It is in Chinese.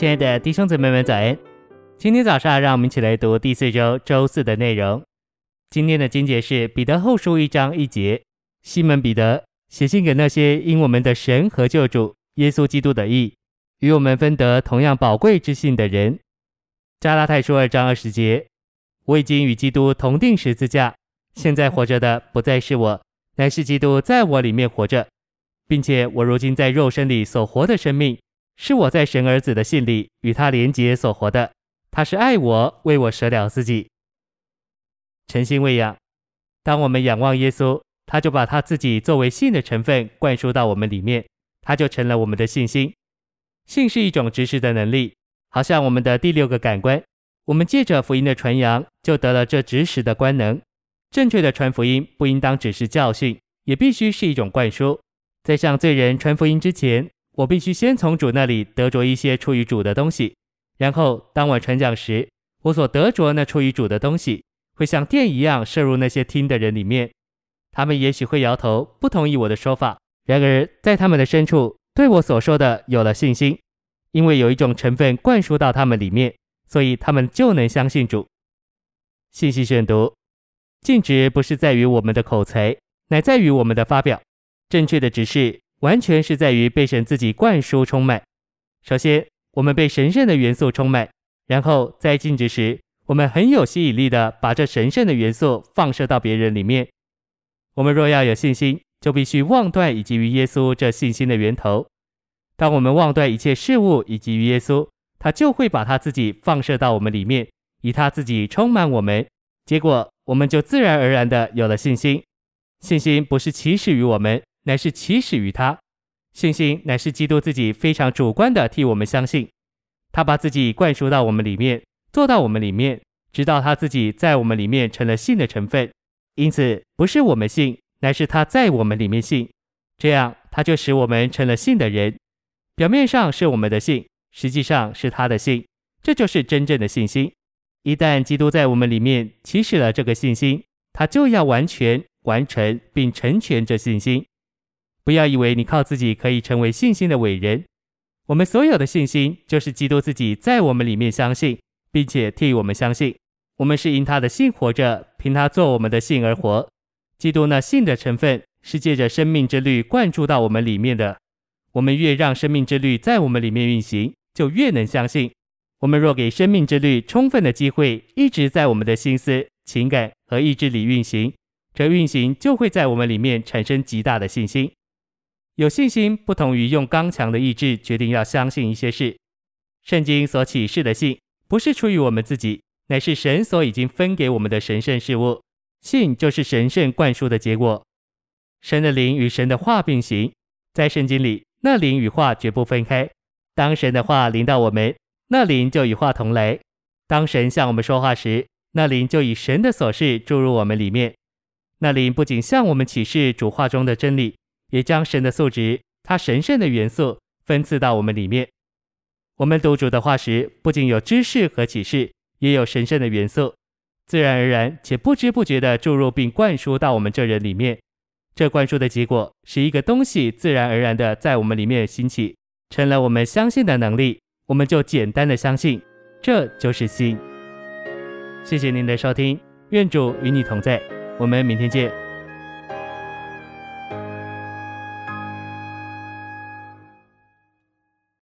亲爱的弟兄姊妹们，早安！今天早上，让我们一起来读第四周周四的内容。今天的经节是彼得后书一章一节。西门彼得写信给那些因我们的神和救主耶稣基督的义，与我们分得同样宝贵之信的人。加拉太书二章二十节。我已经与基督同钉十字架，现在活着的不再是我，乃是基督在我里面活着，并且我如今在肉身里所活的生命。是我在神儿子的信里与他连结所活的，他是爱我，为我舍了自己。诚心喂养，当我们仰望耶稣，他就把他自己作为信的成分灌输到我们里面，他就成了我们的信心。信是一种知识的能力，好像我们的第六个感官。我们借着福音的传扬，就得了这指使的官能。正确的传福音不应当只是教训，也必须是一种灌输。在向罪人传福音之前，我必须先从主那里得着一些出于主的东西，然后当我传讲时，我所得着那出于主的东西，会像电一样射入那些听的人里面。他们也许会摇头，不同意我的说法。然而，在他们的深处，对我所说的有了信心，因为有一种成分灌输到他们里面，所以他们就能相信主。信息选读：尽职不是在于我们的口才，乃在于我们的发表。正确的指示。完全是在于被神自己灌输充满。首先，我们被神圣的元素充满，然后在静止时，我们很有吸引力的把这神圣的元素放射到别人里面。我们若要有信心，就必须忘断以及于耶稣这信心的源头。当我们忘断一切事物以及于耶稣，他就会把他自己放射到我们里面，以他自己充满我们。结果，我们就自然而然的有了信心。信心不是起始于我们。乃是起始于他，信心乃是基督自己非常主观的替我们相信，他把自己灌输到我们里面，做到我们里面，直到他自己在我们里面成了信的成分。因此，不是我们信，乃是他在我们里面信，这样他就使我们成了信的人。表面上是我们的信，实际上是他的信，这就是真正的信心。一旦基督在我们里面起始了这个信心，他就要完全完成并成全这信心。不要以为你靠自己可以成为信心的伟人。我们所有的信心，就是基督自己在我们里面相信，并且替我们相信。我们是因他的信活着，凭他做我们的信而活。基督那信的成分，是借着生命之律灌注到我们里面的。我们越让生命之律在我们里面运行，就越能相信。我们若给生命之律充分的机会，一直在我们的心思、情感和意志里运行，这运行就会在我们里面产生极大的信心。有信心不同于用刚强的意志决定要相信一些事。圣经所启示的信，不是出于我们自己，乃是神所已经分给我们的神圣事物。信就是神圣灌输的结果。神的灵与神的话并行，在圣经里，那灵与话绝不分开。当神的话临到我们，那灵就与话同来。当神向我们说话时，那灵就以神的所示注入我们里面。那灵不仅向我们启示主话中的真理。也将神的素质，他神圣的元素分赐到我们里面。我们读主的话时，不仅有知识和启示，也有神圣的元素，自然而然且不知不觉地注入并灌输到我们这人里面。这灌输的结果，是一个东西自然而然地在我们里面兴起，成了我们相信的能力。我们就简单的相信，这就是信。谢谢您的收听，愿主与你同在，我们明天见。